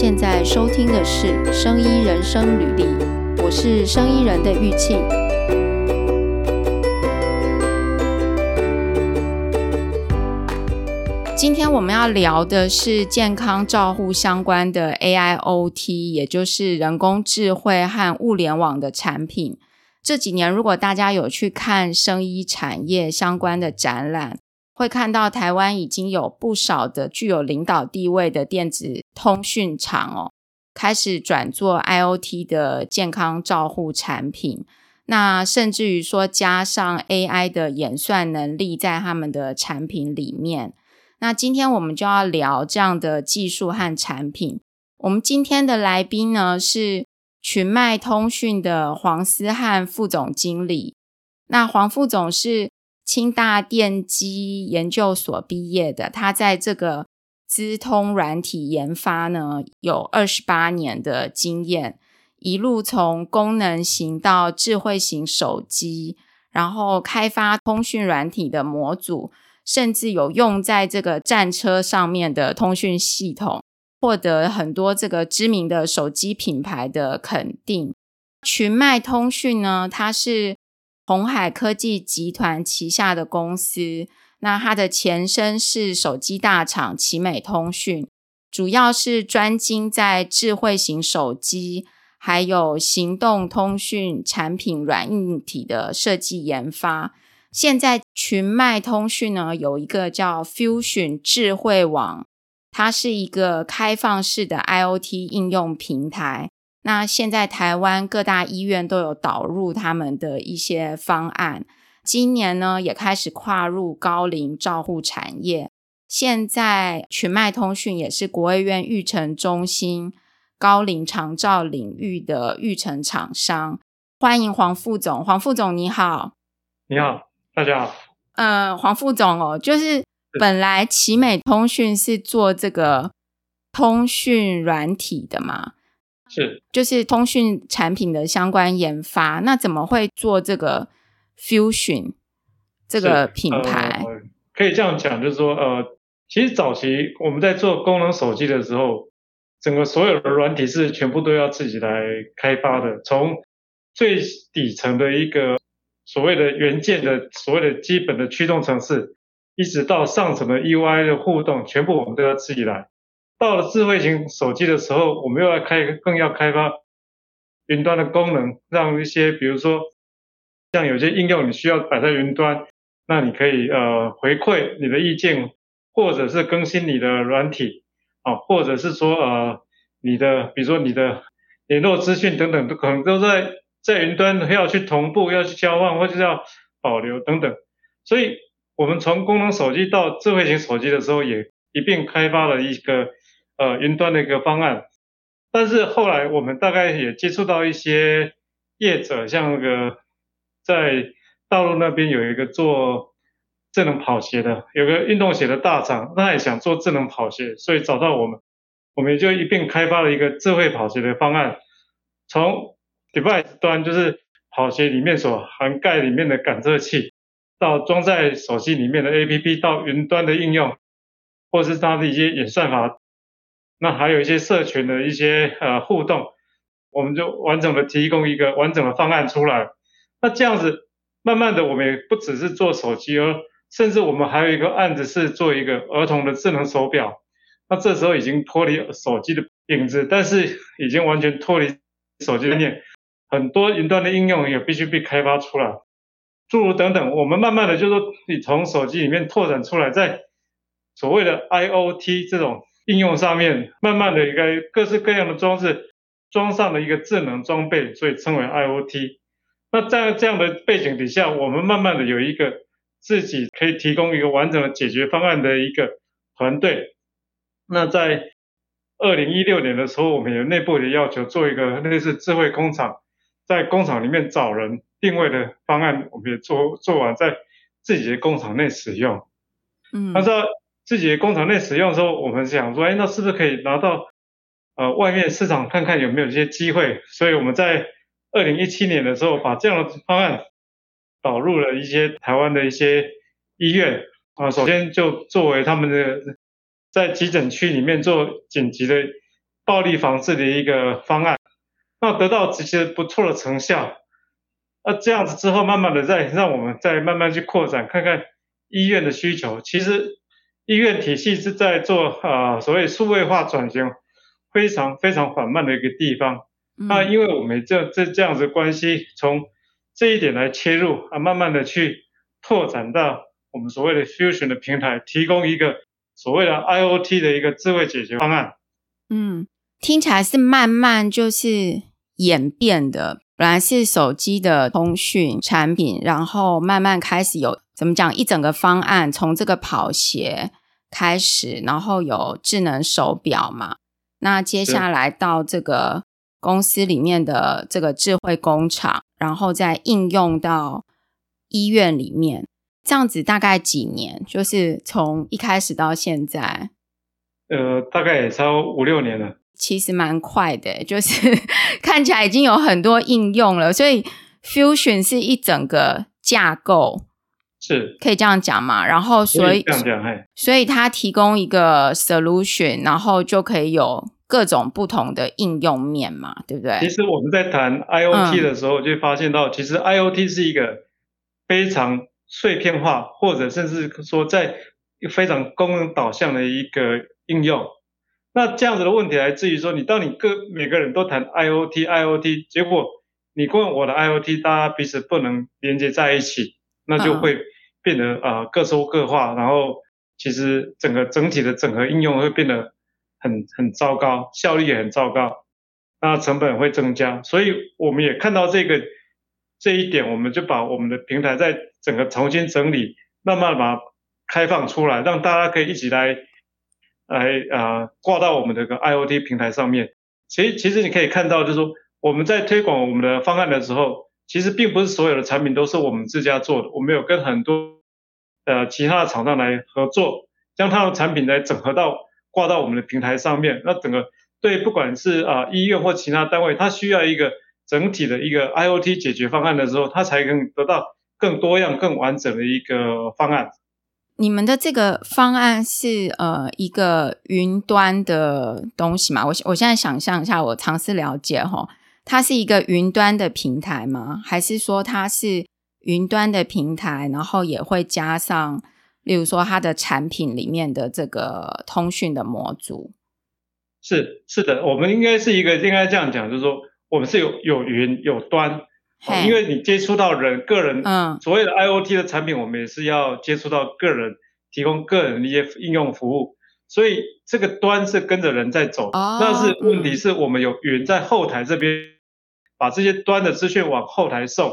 现在收听的是《生医人生履历》，我是生医人的玉庆。今天我们要聊的是健康照护相关的 AIoT，也就是人工智慧和物联网的产品。这几年，如果大家有去看生医产业相关的展览，会看到台湾已经有不少的具有领导地位的电子通讯厂哦，开始转做 IoT 的健康照护产品。那甚至于说加上 AI 的演算能力在他们的产品里面。那今天我们就要聊这样的技术和产品。我们今天的来宾呢是群迈通讯的黄思翰副总经理。那黄副总是。清大电机研究所毕业的，他在这个资通软体研发呢有二十八年的经验，一路从功能型到智慧型手机，然后开发通讯软体的模组，甚至有用在这个战车上面的通讯系统，获得很多这个知名的手机品牌的肯定。群迈通讯呢，它是。鸿海科技集团旗下的公司，那它的前身是手机大厂奇美通讯，主要是专精在智慧型手机还有行动通讯产品软硬体的设计研发。现在群迈通讯呢，有一个叫 Fusion 智慧网，它是一个开放式的 IoT 应用平台。那现在台湾各大医院都有导入他们的一些方案，今年呢也开始跨入高龄照护产业。现在群迈通讯也是国卫院育成中心高龄长照领域的育成厂商。欢迎黄副总，黄副总你好。你好，大家好。呃，黄副总哦，就是本来奇美通讯是做这个通讯软体的嘛？是，就是通讯产品的相关研发，那怎么会做这个 Fusion 这个品牌？呃，可以这样讲，就是说，呃，其实早期我们在做功能手机的时候，整个所有的软体是全部都要自己来开发的，从最底层的一个所谓的元件的所谓的基本的驱动程式，一直到上层的 UI 的互动，全部我们都要自己来。到了智慧型手机的时候，我们又要开，更要开发云端的功能，让一些比如说像有些应用你需要摆在云端，那你可以呃回馈你的意见，或者是更新你的软体啊，或者是说呃你的比如说你的联络资讯等等，都可能都在在云端要去同步，要去交换，或者要保留等等。所以我们从功能手机到智慧型手机的时候，也一并开发了一个。呃，云端的一个方案，但是后来我们大概也接触到一些业者，像那个在大陆那边有一个做智能跑鞋的，有个运动鞋的大厂，他也想做智能跑鞋，所以找到我们，我们就一并开发了一个智慧跑鞋的方案，从 device 端就是跑鞋里面所涵盖里面的感测器，到装在手机里面的 APP，到云端的应用，或是它的一些演算法。那还有一些社群的一些呃互动，我们就完整的提供一个完整的方案出来。那这样子，慢慢的我们也不只是做手机，而甚至我们还有一个案子是做一个儿童的智能手表。那这时候已经脱离手机的影子，但是已经完全脱离手机的概念，很多云端的应用也必须被开发出来。诸如等等，我们慢慢的就说，你从手机里面拓展出来，在所谓的 IoT 这种。应用上面，慢慢的一个各式各样的装置装上了一个智能装备，所以称为 IoT。那在这样的背景底下，我们慢慢的有一个自己可以提供一个完整的解决方案的一个团队。那在二零一六年的时候，我们有内部的要求，做一个类似智慧工厂，在工厂里面找人定位的方案，我们也做做完，在自己的工厂内使用。嗯，他说。自己的工厂内使用的时候，我们想说，哎，那是不是可以拿到呃外面市场看看有没有一些机会？所以我们在二零一七年的时候，把这样的方案导入了一些台湾的一些医院啊。首先就作为他们的在急诊区里面做紧急的暴力防治的一个方案，那得到这些不错的成效。那这样子之后，慢慢的再让我们再慢慢去扩展，看看医院的需求。其实医院体系是在做啊、呃、所谓数位化转型非常非常缓慢的一个地方。嗯、那因为我们这这这样子的关系，从这一点来切入啊，慢慢的去拓展到我们所谓的 Fusion 的平台，提供一个所谓的 IoT 的一个智慧解决方案。嗯，听起来是慢慢就是演变的，本来是手机的通讯产品，然后慢慢开始有怎么讲一整个方案，从这个跑鞋开始，然后有智能手表嘛，那接下来到这个。公司里面的这个智慧工厂，然后再应用到医院里面，这样子大概几年？就是从一开始到现在，呃，大概也超五六年了。其实蛮快的，就是 看起来已经有很多应用了。所以 Fusion 是一整个架构，是可以这样讲嘛？然后所以这样讲，嘿，所以它提供一个 solution，然后就可以有。各种不同的应用面嘛，对不对？其实我们在谈 IoT 的时候，就发现到，其实 IoT 是一个非常碎片化，或者甚至说在非常功能导向的一个应用。那这样子的问题来自于说，你当你各每个人都谈 IoT，IoT，结果你跟我的 IoT，大家彼此不能连接在一起，那就会变得啊、呃、各说各话，然后其实整个整体的整合应用会变得。很很糟糕，效率也很糟糕，那成本会增加，所以我们也看到这个这一点，我们就把我们的平台在整个重新整理，慢慢把它开放出来，让大家可以一起来来啊、呃、挂到我们这个 IoT 平台上面。其实其实你可以看到，就是说我们在推广我们的方案的时候，其实并不是所有的产品都是我们自家做的，我们有跟很多呃其他的厂商来合作，将他的产品来整合到。挂到我们的平台上面，那整个对不管是啊、呃、医院或其他单位，它需要一个整体的一个 IoT 解决方案的时候，它才能得到更多样、更完整的一个方案。你们的这个方案是呃一个云端的东西嘛？我我现在想象一下，我尝试了解哈，它是一个云端的平台吗？还是说它是云端的平台，然后也会加上？例如说，它的产品里面的这个通讯的模组，是是的，我们应该是一个应该这样讲，就是说，我们是有有云有端，hey, 因为你接触到人个人，嗯，所谓的 IoT 的产品，我们也是要接触到个人，提供个人的一些应用服务，所以这个端是跟着人在走，哦，但是问题是我们有云在后台这边，把这些端的资讯往后台送，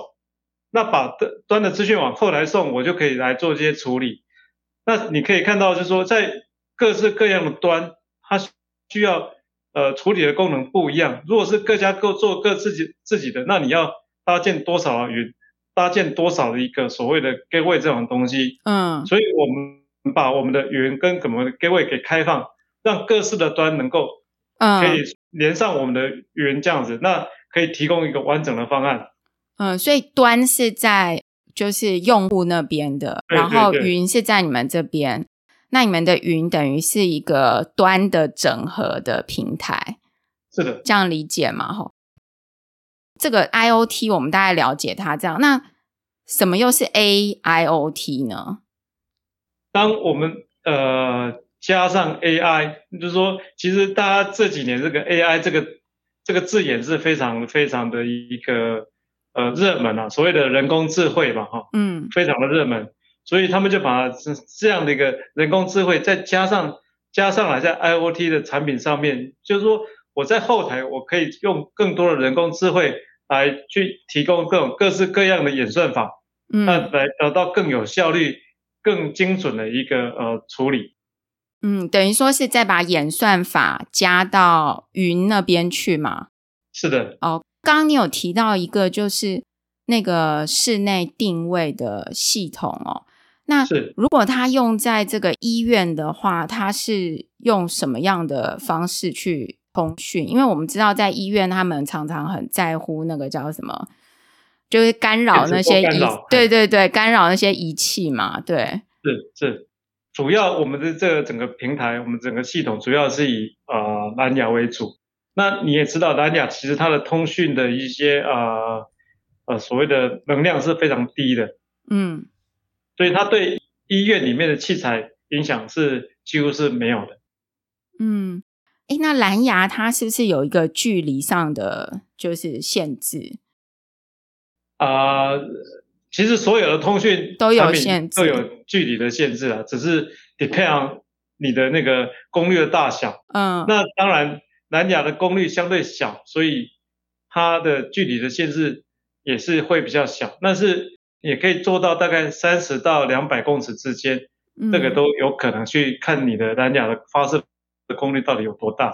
那把端的资讯往后台送，我就可以来做这些处理。那你可以看到，就是说，在各式各样的端，它需要呃处理的功能不一样。如果是各家各做各自己自己的，那你要搭建多少的云，搭建多少的一个所谓的 gateway 这种东西。嗯。所以我们把我们的云跟什么 gateway 给开放，让各式的端能够可以连上我们的云这样子，那可以提供一个完整的方案。嗯，所以端是在。就是用户那边的，然后云是在你们这边，那你们的云等于是一个端的整合的平台，是的，这样理解吗？吼，这个 IoT 我们大概了解它这样，那什么又是 AIoT 呢？当我们呃加上 AI，就是说，其实大家这几年这个 AI 这个这个字眼是非常非常的一个。呃，热门啊，所谓的人工智慧嘛，哈，嗯，非常的热门，所以他们就把这这样的一个人工智慧再加上加上来在 IoT 的产品上面，就是说我在后台我可以用更多的人工智慧来去提供各种各式各样的演算法，嗯，那来得到更有效率、更精准的一个呃处理。嗯，等于说是再把演算法加到云那边去嘛？是的。哦。刚刚你有提到一个，就是那个室内定位的系统哦。那如果它用在这个医院的话，它是用什么样的方式去通讯？因为我们知道，在医院他们常常很在乎那个叫什么，就是干扰那些仪，对对对，干扰那些仪器嘛。对，是是，主要我们的这个整个平台，我们整个系统主要是以呃蓝牙为主。那你也知道，蓝牙其实它的通讯的一些呃呃所谓的能量是非常低的，嗯，所以它对医院里面的器材影响是几乎是没有的。嗯，诶，那蓝牙它是不是有一个距离上的就是限制？啊、呃，其实所有的通讯都有限制，都有距离的限制啊，只是 depend on 你的那个功率的大小。嗯，那当然。蓝牙的功率相对小，所以它的距离的限制也是会比较小，但是也可以做到大概三十到两百公尺之间，嗯，这个都有可能去看你的蓝牙的发射的功率到底有多大。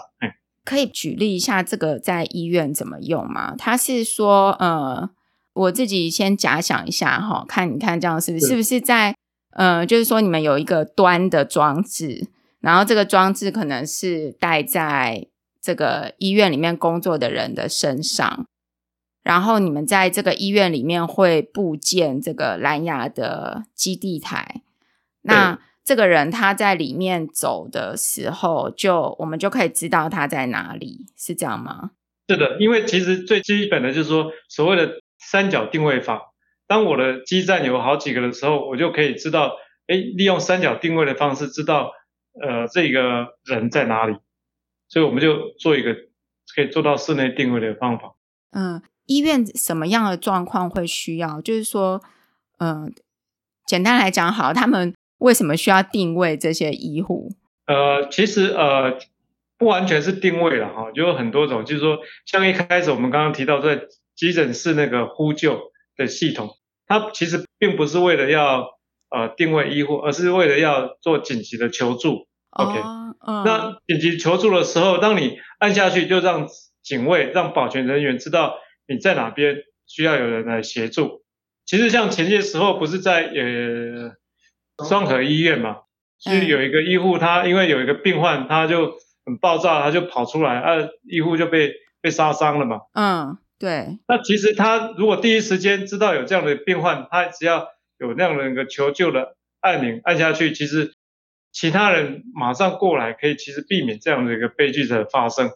可以举例一下这个在医院怎么用吗？他是说，呃，我自己先假想一下哈，看你看这样是不是是不是在呃，就是说你们有一个端的装置，然后这个装置可能是戴在。这个医院里面工作的人的身上，然后你们在这个医院里面会布建这个蓝牙的基地台。那这个人他在里面走的时候，就我们就可以知道他在哪里，是这样吗？是的，因为其实最基本的就是说，所谓的三角定位法。当我的基站有好几个的时候，我就可以知道，哎，利用三角定位的方式，知道呃这个人在哪里。所以我们就做一个可以做到室内定位的方法。嗯，医院什么样的状况会需要？就是说，嗯，简单来讲，好，他们为什么需要定位这些医护？呃，其实呃，不完全是定位了哈，就有很多种。就是说，像一开始我们刚刚提到在急诊室那个呼救的系统，它其实并不是为了要呃定位医护，而是为了要做紧急的求助。OK，嗯，那紧急求助的时候，当你按下去，就让警卫、让保全人员知道你在哪边，需要有人来协助。其实像前些时候，不是在呃双和医院嘛，其实有一个医护，他因为有一个病患，他就很暴躁，他就跑出来，啊，医护就被被杀伤了嘛。嗯，对。那其实他如果第一时间知道有这样的病患，他只要有那样的一个求救的按钮按下去，其实。其他人马上过来，可以其实避免这样的一个悲剧的发生。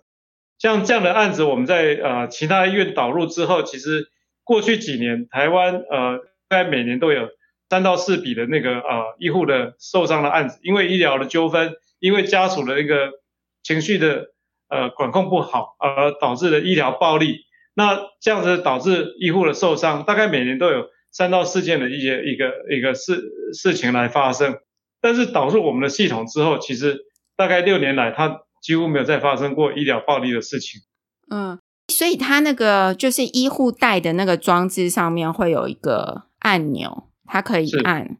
像这样的案子，我们在呃其他医院导入之后，其实过去几年台湾呃大概每年都有三到四笔的那个呃医护的受伤的案子，因为医疗的纠纷，因为家属的一个情绪的呃管控不好而导致的医疗暴力。那这样子导致医护的受伤，大概每年都有三到四件的一些一个一个事事情来发生。但是导入我们的系统之后，其实大概六年来，它几乎没有再发生过医疗暴力的事情。嗯，所以它那个就是医护带的那个装置上面会有一个按钮，它可以按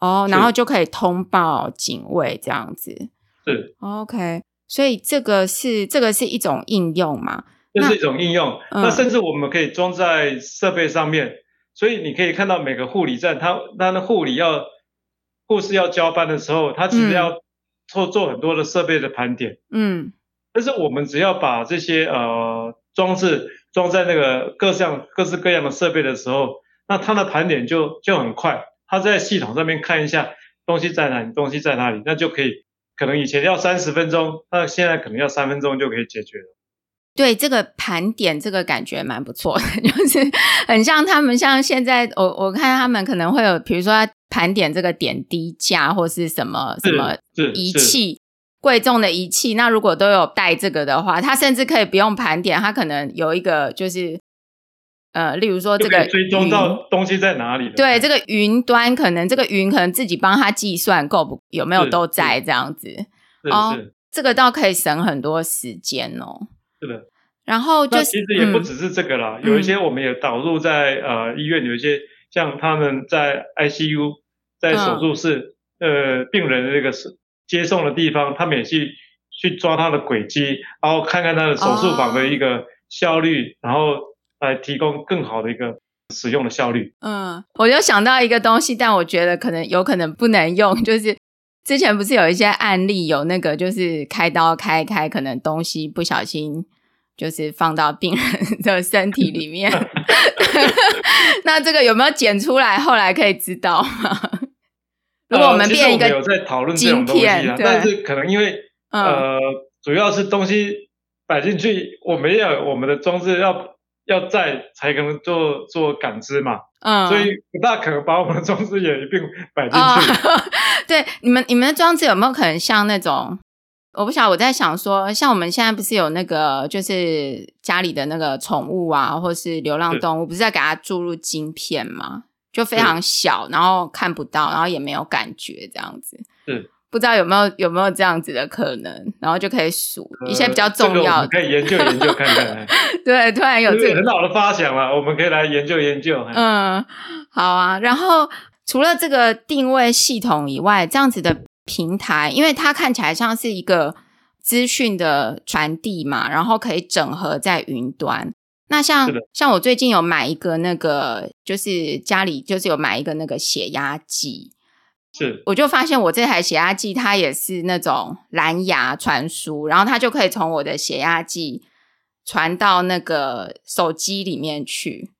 哦，然后就可以通报警卫这样子。是 OK，所以这个是这个是一种应用嘛？这是一种应用。那，那甚至我们可以装在设备上面，嗯，所以你可以看到每个护理站，它它的护理要。护士要交班的时候，他其实要做做很多的设备的盘点。嗯，但是我们只要把这些呃装置装在那个各项各式各样的设备的时候，那它的盘点就就很快。他在系统上面看一下东西在哪里，东西在哪里，那就可以。可能以前要三十分钟，那现在可能要三分钟就可以解决了。对，这个盘点，这个感觉蛮不错的，就是很像他们像现在我我看他们可能会有，比如说。盘点这个点滴架或是什么什么仪器，贵重的仪器。那如果都有带这个的话，他甚至可以不用盘点，他可能有一个就是呃，例如说这个追踪到东西在哪里。对，这个云端可能这个云可能自己帮他计算够不有没有都在这样子。哦，这个倒可以省很多时间哦。是的。然后就其实也不只是这个啦，嗯、有一些我们也导入在呃医院有一些。像他们在 ICU，在手术室，嗯、呃，病人的那个是接送的地方，他们也去去抓他的轨迹，然后看看他的手术房的一个效率，哦、然后来提供更好的一个使用的效率。嗯，我就想到一个东西，但我觉得可能有可能不能用，就是之前不是有一些案例，有那个就是开刀开开，可能东西不小心。就是放到病人 的身体里面，那这个有没有剪出来？后来可以知道吗？如果我们变一个、呃、有在讨论这种东西啊，但是可能因为、嗯、呃，主要是东西摆进去，我们要有我们的装置要要在才可能做做感知嘛。嗯，所以不大可能把我们的装置也一并摆进去。哦、对，你们你们的装置有没有可能像那种？我不晓得，我在想说，像我们现在不是有那个，就是家里的那个宠物啊，或是流浪动物，不是在给它注入晶片吗？就非常小，然后看不到，然后也没有感觉，这样子。是，不知道有没有有没有这样子的可能，然后就可以数一些比较重要的，可以研究研究看看。对，突然有这个很好的发想了，我们可以来研究研究。嗯，好啊。然后除了这个定位系统以外，这样子的。平台，因为它看起来像是一个资讯的传递嘛，然后可以整合在云端。那像像我最近有买一个那个，就是家里就是有买一个那个血压计，是，我就发现我这台血压计它也是那种蓝牙传输，然后它就可以从我的血压计传到那个手机里面去，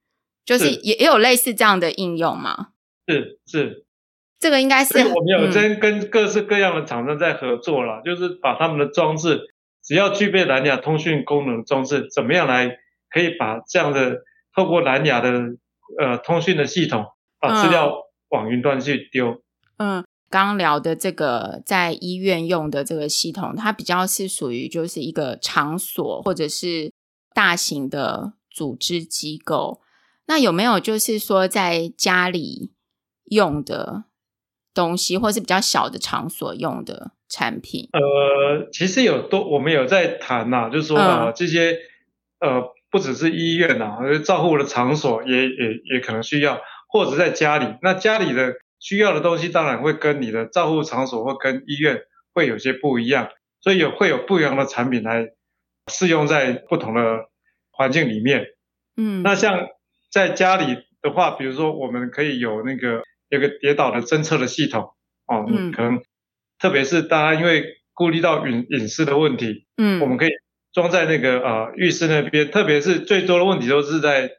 就是也也有类似这样的应用吗？是是。这个应该是我们有真跟各式各样的厂商在合作了，嗯、就是把他们的装置，只要具备蓝牙通讯功能的装置，怎么样来可以把这样的透过蓝牙的呃通讯的系统，把资料往云端去丢。嗯，刚聊的这个在医院用的这个系统，它比较是属于就是一个场所或者是大型的组织机构。那有没有就是说在家里用的？东西，或是比较小的场所用的产品。呃，其实有都，我们有在谈呐、啊，就是说啊，嗯、这些呃，不只是医院呐、啊，照护的场所也也也可能需要，或者在家里。那家里的需要的东西，当然会跟你的照护场所或跟医院会有些不一样，所以有会有不一样的产品来适用在不同的环境里面。嗯，那像在家里的话，比如说我们可以有那个。有个跌倒的侦测的系统哦，嗯，可能特别是大家因为顾虑到隐隐私的问题，嗯，我们可以装在那个呃浴室那边，特别是最多的问题都是在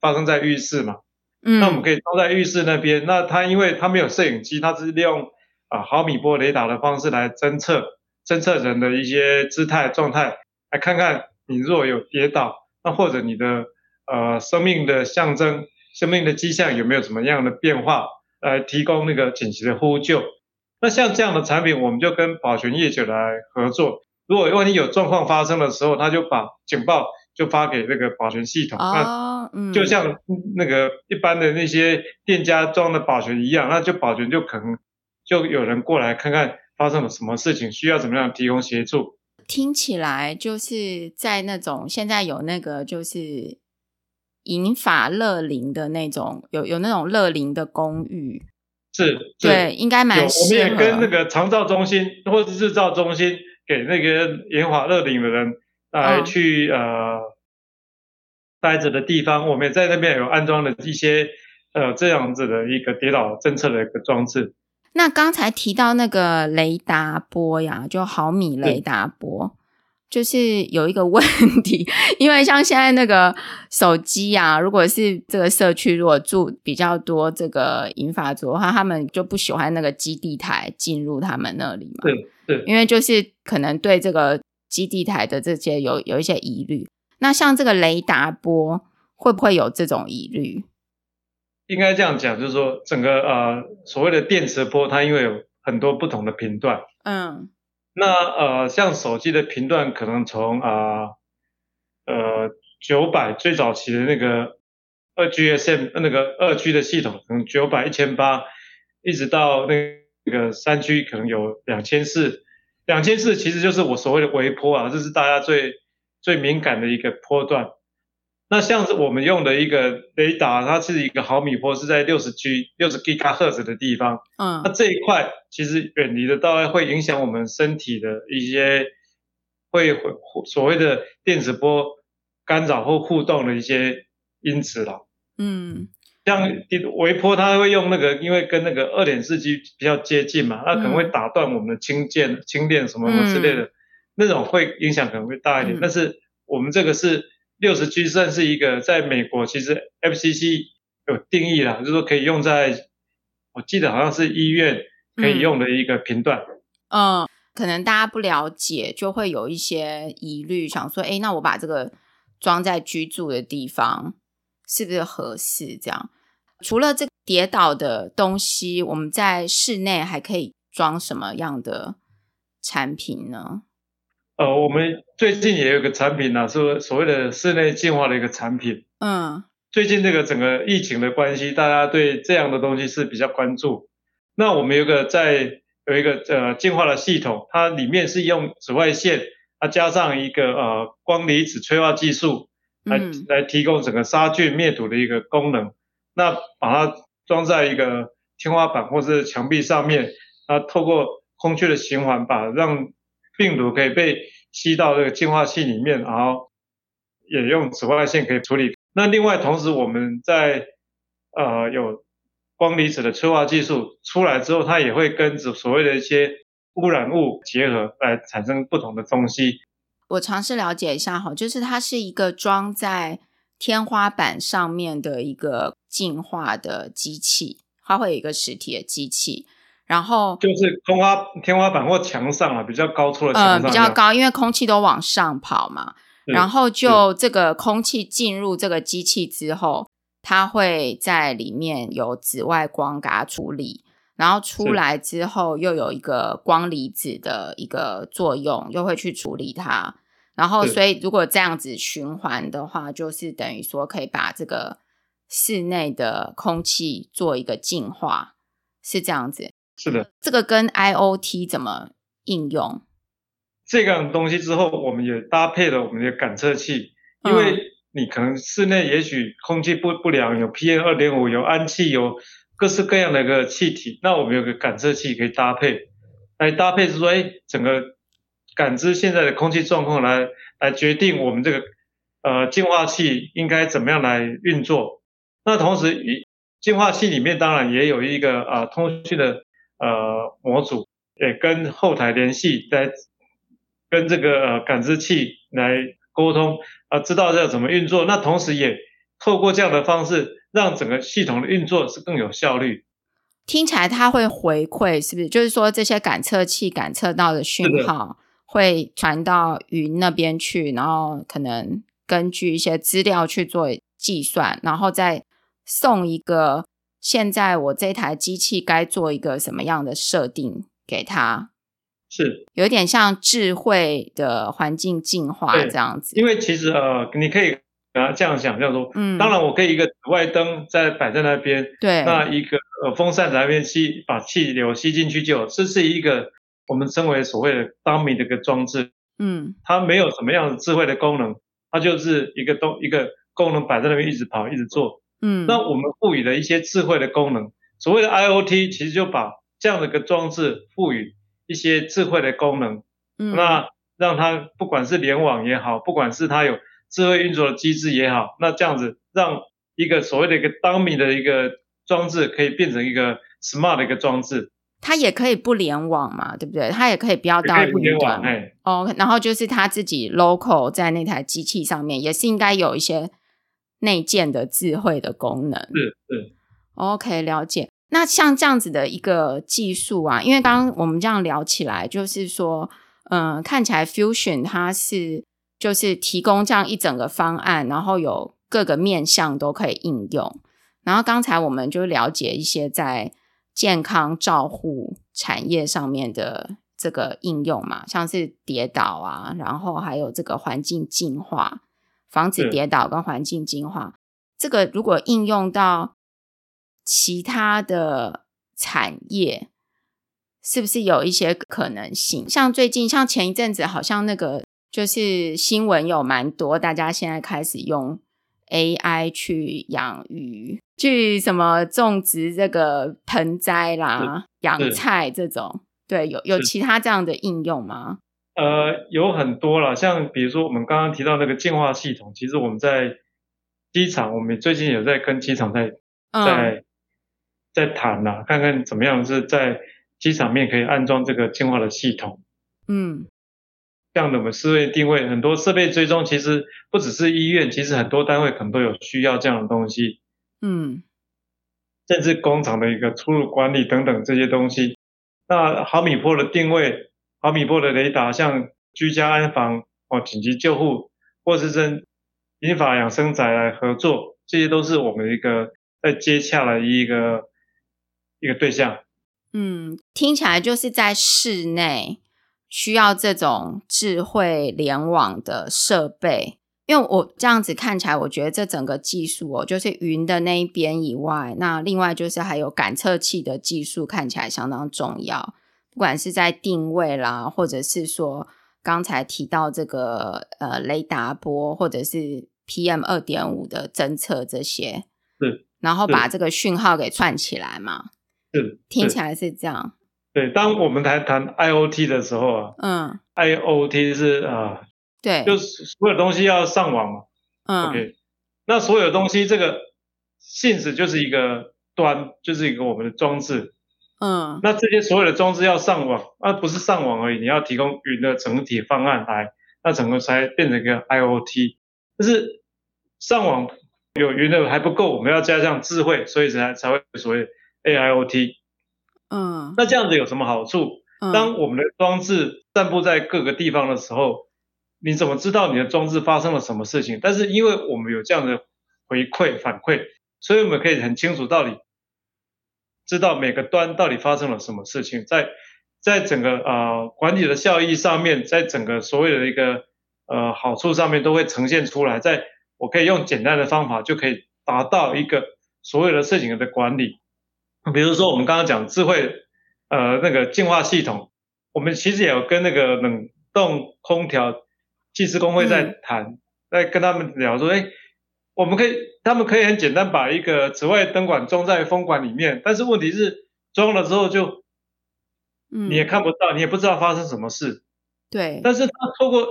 发生在浴室嘛，嗯，那我们可以装在浴室那边，那它因为它没有摄影机，它是利用啊、呃、毫米波雷达的方式来侦测侦测人的一些姿态状态，来看看你若有跌倒，那或者你的呃生命的象征、生命的迹象有没有什么样的变化。来提供那个紧急的呼救。那像这样的产品，我们就跟保全业者来合作。如果万一有状况发生的时候，他就把警报就发给那个保全系统。哦，嗯。那就像那个一般的那些店家装的保全一样，那就保全就可能就有人过来看看发生了什么事情，需要怎么样提供协助。听起来就是在那种现在有那个就是。银法乐林的那种，有有那种乐林的公寓，是，是对，应该蛮适合。我们也跟那个长照中心或者日照中心，给那个银法乐林的人来去、哦、呃待着的地方，我们也在那边有安装了一些呃这样子的一个跌倒政策的一个装置。那刚才提到那个雷达波呀，就毫米雷达波。就是有一个问题，因为像现在那个手机啊，如果是这个社区如果住比较多这个银发族的话，他们就不喜欢那个基地台进入他们那里嘛。对对，因为就是可能对这个基地台的这些有有一些疑虑。那像这个雷达波会不会有这种疑虑？应该这样讲，就是说整个呃所谓的电磁波，它因为有很多不同的频段。嗯。那呃，像手机的频段可能从啊呃九百最早期的那个二 GSM 那个二 G 的系统，可能九百一千八，一直到那个三 G 可能有两千四，两千四其实就是我所谓的微波啊，这是大家最最敏感的一个波段。那像是我们用的一个雷达，它是一个毫米波，是在六十 G 六十 GHz 的地方。嗯，那这一块其实远离的大概会影响我们身体的一些会会所谓的电磁波干扰或互动的一些因子了。嗯，像微波它会用那个，因为跟那个二点四 G 比较接近嘛，那可能会打断我们的轻键、轻电什么什么之类的，那种会影响可能会大一点。但是我们这个是。六十 G 算是一个，在美国其实 FCC 有定义啦，就是说可以用在，我记得好像是医院可以用的一个频段。嗯，可能大家不了解，就会有一些疑虑，想说，哎，那我把这个装在居住的地方，是不是合适？这样，除了这个跌倒的东西，我们在室内还可以装什么样的产品呢？呃，我们最近也有个产品呢、啊，是所谓的室内净化的一个产品。嗯，最近这个整个疫情的关系，大家对这样的东西是比较关注。那我们有个在有一个呃净化的系统，它里面是用紫外线，它加上一个呃光离子催化技术来、嗯、来提供整个杀菌灭毒的一个功能。那把它装在一个天花板或是墙壁上面，它透过空气的循环，把让病毒可以被吸到这个净化器里面，然后也用紫外线可以处理。那另外，同时我们在呃有光离子的催化技术出来之后，它也会跟所谓的一些污染物结合，来产生不同的东西。我尝试了解一下哈，就是它是一个装在天花板上面的一个净化的机器，它会有一个实体的机器。然后就是天花天花板或墙上啊，比较高处的墙上，嗯，比较高，因为空气都往上跑嘛。然后就这个空气进入这个机器之后，它会在里面有紫外光给它处理，然后出来之后又有一个光离子的一个作用，又会去处理它。然后所以如果这样子循环的话，就是等于说可以把这个室内的空气做一个净化，是这样子。是的，这个跟 IoT 怎么应用？这个东西之后，我们也搭配了我们的感测器，因为你可能室内也许空气不不良，有 PM 二点五，有氨气，有各式各样的一个气体，那我们有个感测器可以搭配，来搭配是说，哎，整个感知现在的空气状况来，来来决定我们这个呃净化器应该怎么样来运作。那同时，净化器里面当然也有一个啊、呃、通讯的。呃，模组也跟后台联系，来跟这个呃感知器来沟通啊、呃，知道这要怎么运作。那同时也透过这样的方式，让整个系统的运作是更有效率。听起来它会回馈，是不是？就是说这些感测器感测到的讯号会传到云那边去，然后可能根据一些资料去做计算，然后再送一个。现在我这台机器该做一个什么样的设定给它？是有点像智慧的环境进化这样子。因为其实呃，你可以给它这样想，叫做，嗯，当然我可以一个紫外灯在摆在那边，对，那一个呃风扇在那边吸，把气流吸进去就，这是一个我们称为所谓的 dummy 的一个装置，嗯，它没有什么样的智慧的功能，它就是一个东一个功能摆在那边一直跑一直做。嗯，那我们赋予了一些智慧的功能，所谓的 IoT 其实就把这样的一个装置赋予一些智慧的功能，嗯，那让它不管是联网也好，不管是它有智慧运作的机制也好，那这样子让一个所谓的一个 dummy 的一个装置可以变成一个 smart 的一个装置，它也可以不联网嘛，对不对？它也可以不要到云端，哦，oh, 然后就是它自己 local 在那台机器上面也是应该有一些。内建的智慧的功能是是，OK，了解。那像这样子的一个技术啊，因为刚刚我们这样聊起来，就是说，嗯、呃，看起来 Fusion 它是就是提供这样一整个方案，然后有各个面向都可以应用。然后刚才我们就了解一些在健康照护产业上面的这个应用嘛，像是跌倒啊，然后还有这个环境净化。防止跌倒跟环境净化，这个如果应用到其他的产业，是不是有一些可能性？像最近，像前一阵子，好像那个就是新闻有蛮多，大家现在开始用 AI 去养鱼，去什么种植这个盆栽啦、养菜这种，对，有有其他这样的应用吗？呃，有很多了，像比如说我们刚刚提到那个净化系统，其实我们在机场，我们最近有在跟机场在在、嗯、在谈呐，看看怎么样是在机场面可以安装这个净化的系统。嗯，这样的我们设备定位很多设备追踪，其实不只是医院，其实很多单位可能都有需要这样的东西。嗯，甚至工厂的一个出入管理等等这些东西。那毫米波的定位。毫米波的雷达，像居家安防哦、紧急救护，或是跟英法养生宅来合作，这些都是我们一个在接洽的一个一个对象。嗯，听起来就是在室内需要这种智慧联网的设备。因为我这样子看起来，我觉得这整个技术哦，就是云的那一边以外，那另外就是还有感测器的技术，看起来相当重要。不管是在定位啦，或者是说刚才提到这个呃雷达波，或者是 PM 二点五的侦测这些，是，然后把这个讯号给串起来嘛，是，听起来是这样。对，当我们谈谈 IoT 的时候啊，嗯，IoT 是啊。呃对，就是所有东西要上网嘛。嗯，OK，那所有东西这个性质就是一个端，就是一个我们的装置。嗯，那这些所有的装置要上网，而、啊、不是上网而已，你要提供云的整体方案来，那整个才变成一个 IoT。就是上网有云的还不够，我们要加上智慧，所以才才会所谓 AIoT。嗯，那这样子有什么好处？嗯、当我们的装置散布在各个地方的时候。你怎么知道你的装置发生了什么事情？但是因为我们有这样的回馈反馈，所以我们可以很清楚到底知道每个端到底发生了什么事情，在在整个呃管理的效益上面，在整个所有的一个呃好处上面都会呈现出来。在我可以用简单的方法就可以达到一个所有的事情的管理。比如说我们刚刚讲智慧呃那个净化系统，我们其实也有跟那个冷冻空调。技师工会在谈，嗯、在跟他们聊说，哎，我们可以，他们可以很简单把一个紫外灯管装在风管里面，但是问题是装了之后就，你也看不到，嗯、你也不知道发生什么事。对。但是他透过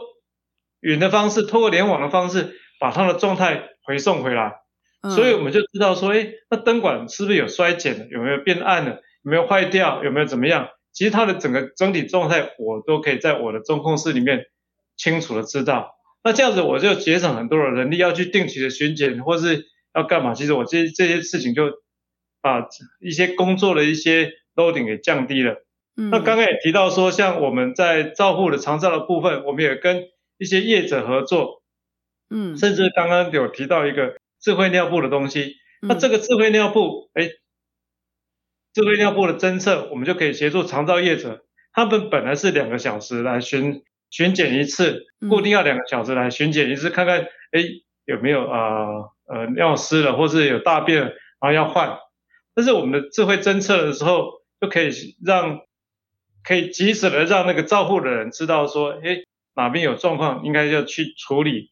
云的方式，透过联网的方式，把它的状态回送回来，嗯、所以我们就知道说，哎，那灯管是不是有衰减了，有没有变暗了，有没有坏掉，有没有怎么样？其实它的整个整体状态，我都可以在我的中控室里面。清楚的知道，那这样子我就节省很多的人力，要去定期的巡检或是要干嘛？其实我这这些事情就把一些工作的一些 loading 给降低了。嗯，那刚刚也提到说，像我们在照护的长照的部分，我们也跟一些业者合作。嗯，甚至刚刚有提到一个智慧尿布的东西，那这个智慧尿布，哎，智慧尿布的侦测，我们就可以协助长照业者，他们本来是两个小时来巡。巡检一次，固定要两个小时来巡检一次，嗯、看看哎有没有呃呃尿湿了，或是有大便，然后要换。但是我们的智慧侦测的时候，就可以让可以及时的让那个照护的人知道说，哎哪边有状况，应该要去处理。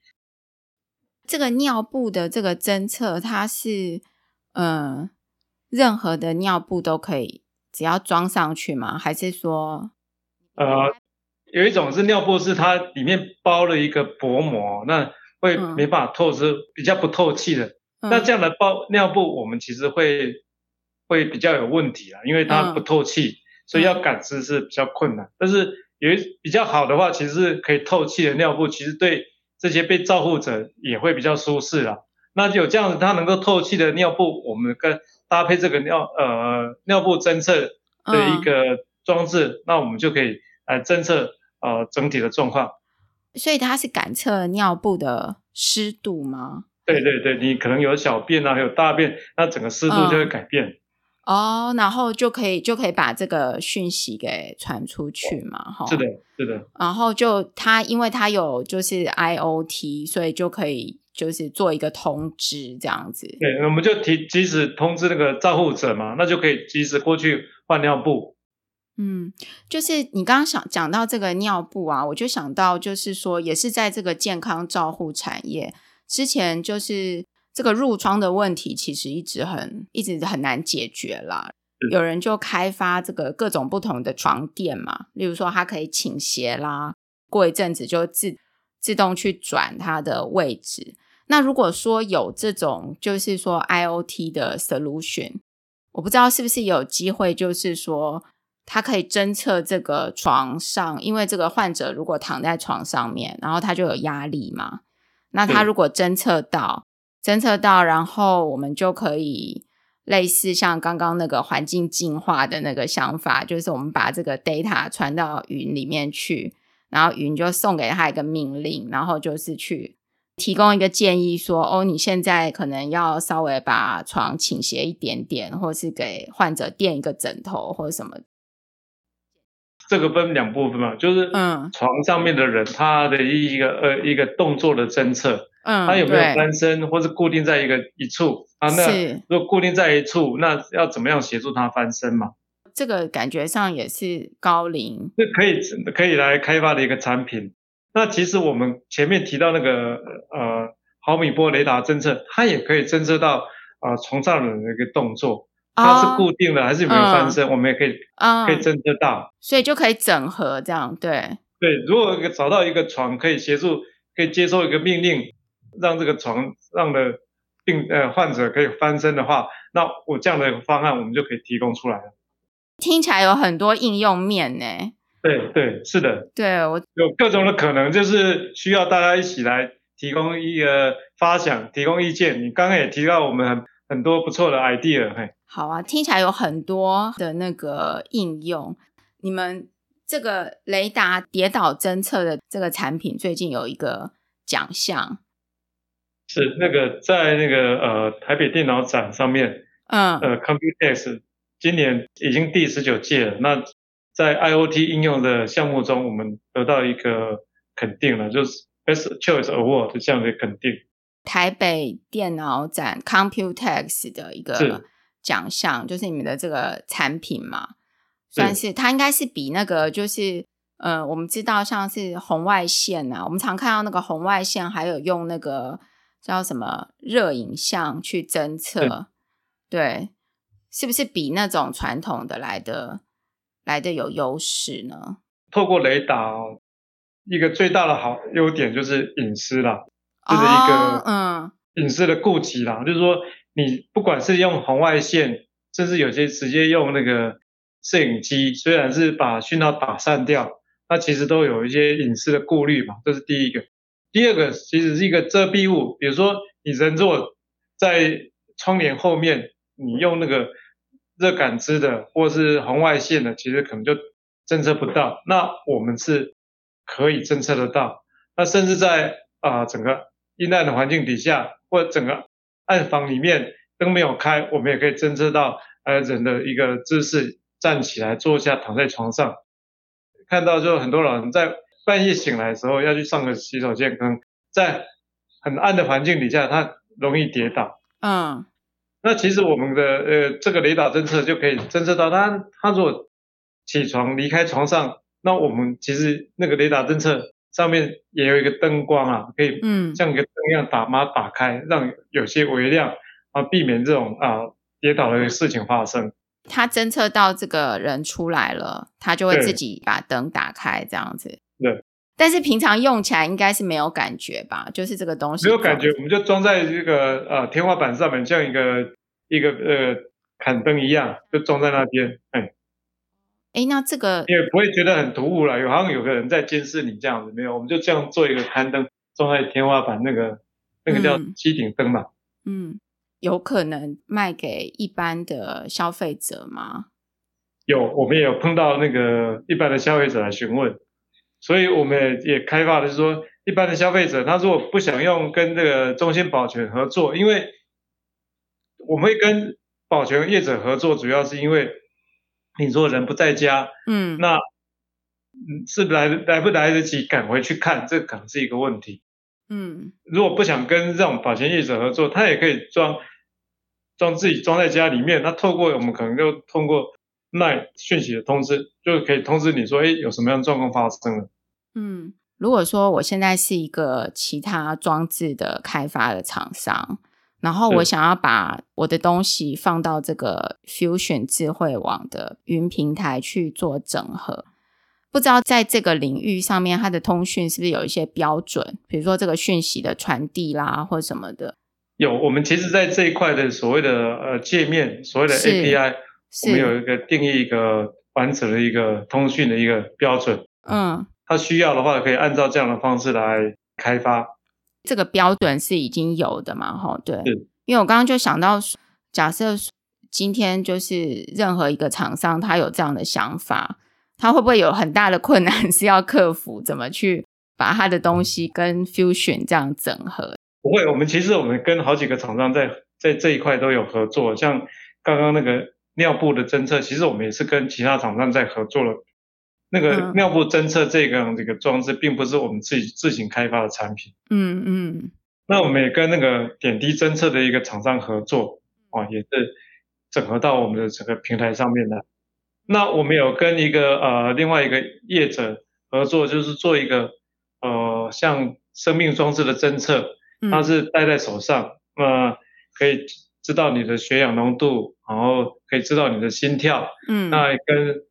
这个尿布的这个侦测，它是呃任何的尿布都可以，只要装上去吗？还是说呃？有一种是尿布，是它里面包了一个薄膜，那会没办法透支，嗯、比较不透气的。嗯、那这样的包尿布，我们其实会会比较有问题啊，因为它不透气，嗯、所以要感知是比较困难。嗯、但是有一比较好的话，其实是可以透气的尿布，其实对这些被照护者也会比较舒适啦。那就有这样子，它能够透气的尿布，我们跟搭配这个尿呃尿布侦测的一个装置，嗯、那我们就可以来侦测。呃，整体的状况，所以它是感测尿布的湿度吗？对对对，你可能有小便啊，还有大便，那整个湿度就会改变。嗯、哦，然后就可以就可以把这个讯息给传出去嘛，哈、哦。是的，是的。然后就它，因为它有就是 IoT，所以就可以就是做一个通知这样子。对，我们就提及时通知那个照护者嘛，那就可以及时过去换尿布。嗯，就是你刚刚想讲到这个尿布啊，我就想到就是说，也是在这个健康照护产业之前，就是这个褥疮的问题，其实一直很一直很难解决啦。有人就开发这个各种不同的床垫嘛，例如说它可以倾斜啦，过一阵子就自自动去转它的位置。那如果说有这种就是说 IoT 的 solution，我不知道是不是有机会，就是说。它可以侦测这个床上，因为这个患者如果躺在床上面，然后他就有压力嘛。那他如果侦测到，侦测到，然后我们就可以类似像刚刚那个环境进化的那个想法，就是我们把这个 data 传到云里面去，然后云就送给他一个命令，然后就是去提供一个建议说，说哦，你现在可能要稍微把床倾斜一点点，或是给患者垫一个枕头或者什么。这个分两部分嘛，就是床上面的人，嗯、他的一个呃一个动作的侦测。嗯，他有没有翻身，或是固定在一个一处啊？那如果固定在一处，那要怎么样协助他翻身嘛？这个感觉上也是高龄，这可以可以来开发的一个产品。那其实我们前面提到那个呃毫米波雷达侦测，它也可以侦测到啊、呃、床上人的一个动作，它是固定的、哦、还是有没有翻身，嗯、我们也可以可以侦测到，所以就可以整合这样对对。如果找到一个床可以协助，可以接受一个命令。让这个床让的病呃患者可以翻身的话，那我这样的方案我们就可以提供出来了。听起来有很多应用面呢。对对，是的。对我有各种的可能，就是需要大家一起来提供一个发想，提供意见。你刚刚也提到我们很很多不错的 idea，嘿。好啊，听起来有很多的那个应用。你们这个雷达跌倒侦测的这个产品最近有一个奖项。是那个在那个呃台北电脑展上面，嗯，呃，Computex 今年已经第十九届了。那在 IoT 应用的项目中，我们得到一个肯定了，就是 Best Choice Award 这样的肯定。台北电脑展 Computex 的一个奖项，就是你们的这个产品嘛，算是它应该是比那个就是呃，我们知道像是红外线啊，我们常看到那个红外线，还有用那个。叫什么热影像去侦测，对，是不是比那种传统的来的来的有优势呢？透过雷达，一个最大的好优点就是隐私啦，就是一个嗯隐私的顾及啦。哦嗯、就是说，你不管是用红外线，甚至有些直接用那个摄影机，虽然是把讯号打散掉，那其实都有一些隐私的顾虑嘛。这是第一个。第二个其实是一个遮蔽物，比如说你人坐在窗帘后面，你用那个热感知的或是红外线的，其实可能就侦测不到。那我们是可以侦测得到。那甚至在啊、呃、整个阴暗的环境底下，或整个暗房里面灯没有开，我们也可以侦测到呃人的一个姿势，站起来、坐下、躺在床上，看到就很多老人在。半夜醒来的时候要去上个洗手间，可能在很暗的环境底下，他容易跌倒。嗯，那其实我们的呃这个雷达侦测就可以侦测到他，他如果起床离开床上，那我们其实那个雷达侦测上面也有一个灯光啊，可以嗯像一个灯一样打把它打开，让有些微亮啊，避免这种啊跌倒的事情发生。他侦测到这个人出来了，他就会自己把灯打开，这样子。对，但是平常用起来应该是没有感觉吧？就是这个东西没有感觉，我们就装在这个呃天花板上面，像一个一个呃砍灯一样，就装在那边。哎，哎，那这个也不会觉得很突兀了，有好像有个人在监视你这样子，没有，我们就这样做一个攀登，装在天花板那个那个叫机顶灯嘛。嗯，有可能卖给一般的消费者吗？有，我们也有碰到那个一般的消费者来询问。所以我们也也开发的是说，一般的消费者他如果不想用跟这个中心保全合作，因为我们会跟保全业者合作，主要是因为你说人不在家，嗯，那是来来不来得及赶回去看，这可能是一个问题。嗯，如果不想跟这种保险业者合作，他也可以装装自己装在家里面，那透过我们可能就通过 LINE 讯息的通知，就可以通知你说，哎，有什么样的状况发生了。嗯，如果说我现在是一个其他装置的开发的厂商，然后我想要把我的东西放到这个 Fusion 智慧网的云平台去做整合，不知道在这个领域上面，它的通讯是不是有一些标准？比如说这个讯息的传递啦，或什么的。有，我们其实在这一块的所谓的呃界面，所谓的 API，我们有一个定义一个完整的一个通讯的一个标准。嗯。他需要的话，可以按照这样的方式来开发。这个标准是已经有的嘛？哈，对。因为我刚刚就想到，假设今天就是任何一个厂商，他有这样的想法，他会不会有很大的困难 是要克服？怎么去把他的东西跟 Fusion 这样整合？不会，我们其实我们跟好几个厂商在在这一块都有合作，像刚刚那个尿布的侦测，其实我们也是跟其他厂商在合作了。那个尿布侦测这个这个装置，并不是我们自己自行开发的产品。嗯嗯。那我们也跟那个点滴侦测的一个厂商合作，啊，也是整合到我们的整个平台上面的。那我们有跟一个呃另外一个业者合作，就是做一个呃像生命装置的侦测，它是戴在手上，那、可以知道你的血氧浓度，然后可以知道你的心跳。嗯。那跟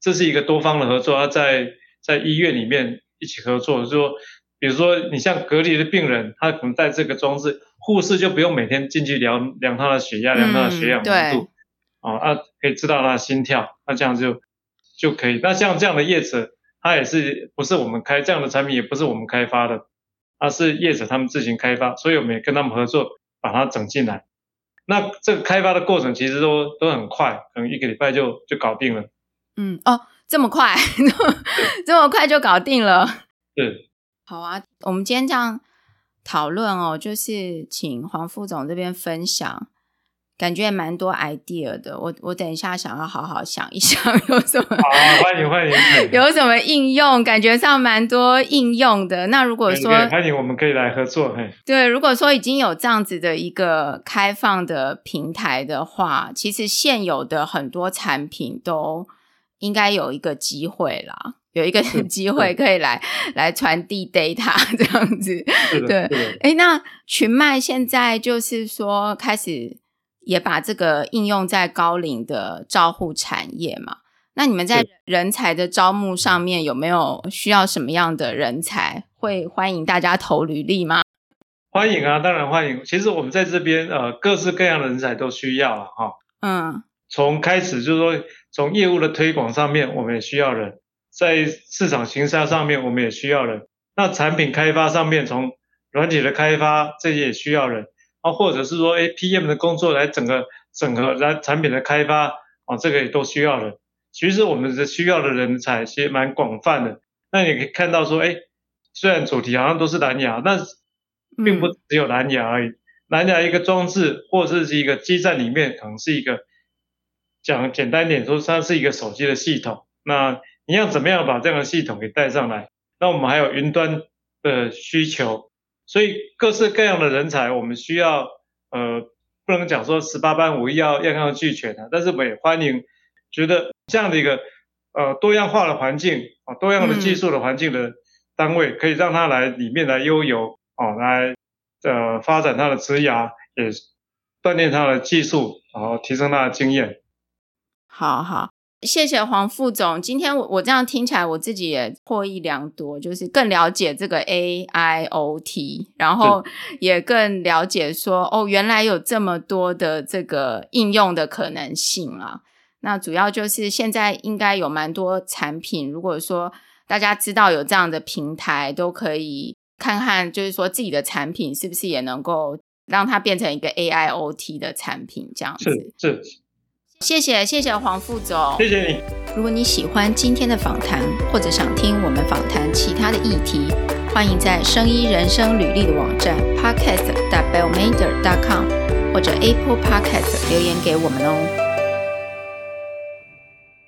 这是一个多方的合作，他在在医院里面一起合作，就是说。比如说，你像隔离的病人，他可能带这个装置，护士就不用每天进去量量他的血压，量他的血氧浓度，啊、嗯，啊，可以知道他的心跳，那这样就就可以。那像这样的叶子，他也是不是我们开这样的产品，也不是我们开发的，而是业者他们自行开发，所以我们也跟他们合作，把它整进来。那这个开发的过程其实都都很快，可能一个礼拜就就搞定了。嗯，哦，这么快，这么快就搞定了。对。好啊，我们今天这样讨论哦，就是请黄副总这边分享，感觉也蛮多 idea 的。我我等一下想要好好想一想，有什么？好啊，欢迎欢迎。有什么应用？感觉上蛮多应用的。那如果说欢迎，我们可以来合作。嘿，对，如果说已经有这样子的一个开放的平台的话，其实现有的很多产品都应该有一个机会啦。有一个 机会可以来来传递 data 这样子，对，哎，那群迈现在就是说开始也把这个应用在高龄的照护产业嘛？那你们在人才的招募上面有没有需要什么样的人才？会欢迎大家投履历吗？欢迎啊，当然欢迎。其实我们在这边呃，各式各样的人才都需要了哈。嗯，从开始就是说，从业务的推广上面，我们也需要人。在市场行销上面，我们也需要人。那产品开发上面，从软体的开发这些也需要人啊，或者是说，哎，PM 的工作来整个整合来产品的开发啊，这个也都需要人。其实我们的需要的人才其实蛮广泛的。那你可以看到说，哎，虽然主题好像都是蓝牙，但是并不只有蓝牙而已。蓝牙一个装置或者是一个基站里面，可能是一个讲简单点说，它是一个手机的系统。那你要怎么样把这样的系统给带上来？那我们还有云端的需求，所以各式各样的人才，我们需要呃，不能讲说十八般武艺要样样俱全的，但是我们也欢迎觉得这样的一个呃多样化的环境啊，多样的技术的环境的单位，可以让他来里面来悠游啊，来呃发展他的职涯，也锻炼他的技术，然后提升他的经验。好好。谢谢黄副总，今天我我这样听起来，我自己也获益良多，就是更了解这个 AIoT，然后也更了解说，哦，原来有这么多的这个应用的可能性啊。那主要就是现在应该有蛮多产品，如果说大家知道有这样的平台，都可以看看，就是说自己的产品是不是也能够让它变成一个 AIoT 的产品，这样子。是是。谢谢谢谢黄副总，谢谢你。如果你喜欢今天的访谈，或者想听我们访谈其他的议题，欢迎在声音人生履历的网站 podcast bellmader com 或者 Apple Podcast 留言给我们哦。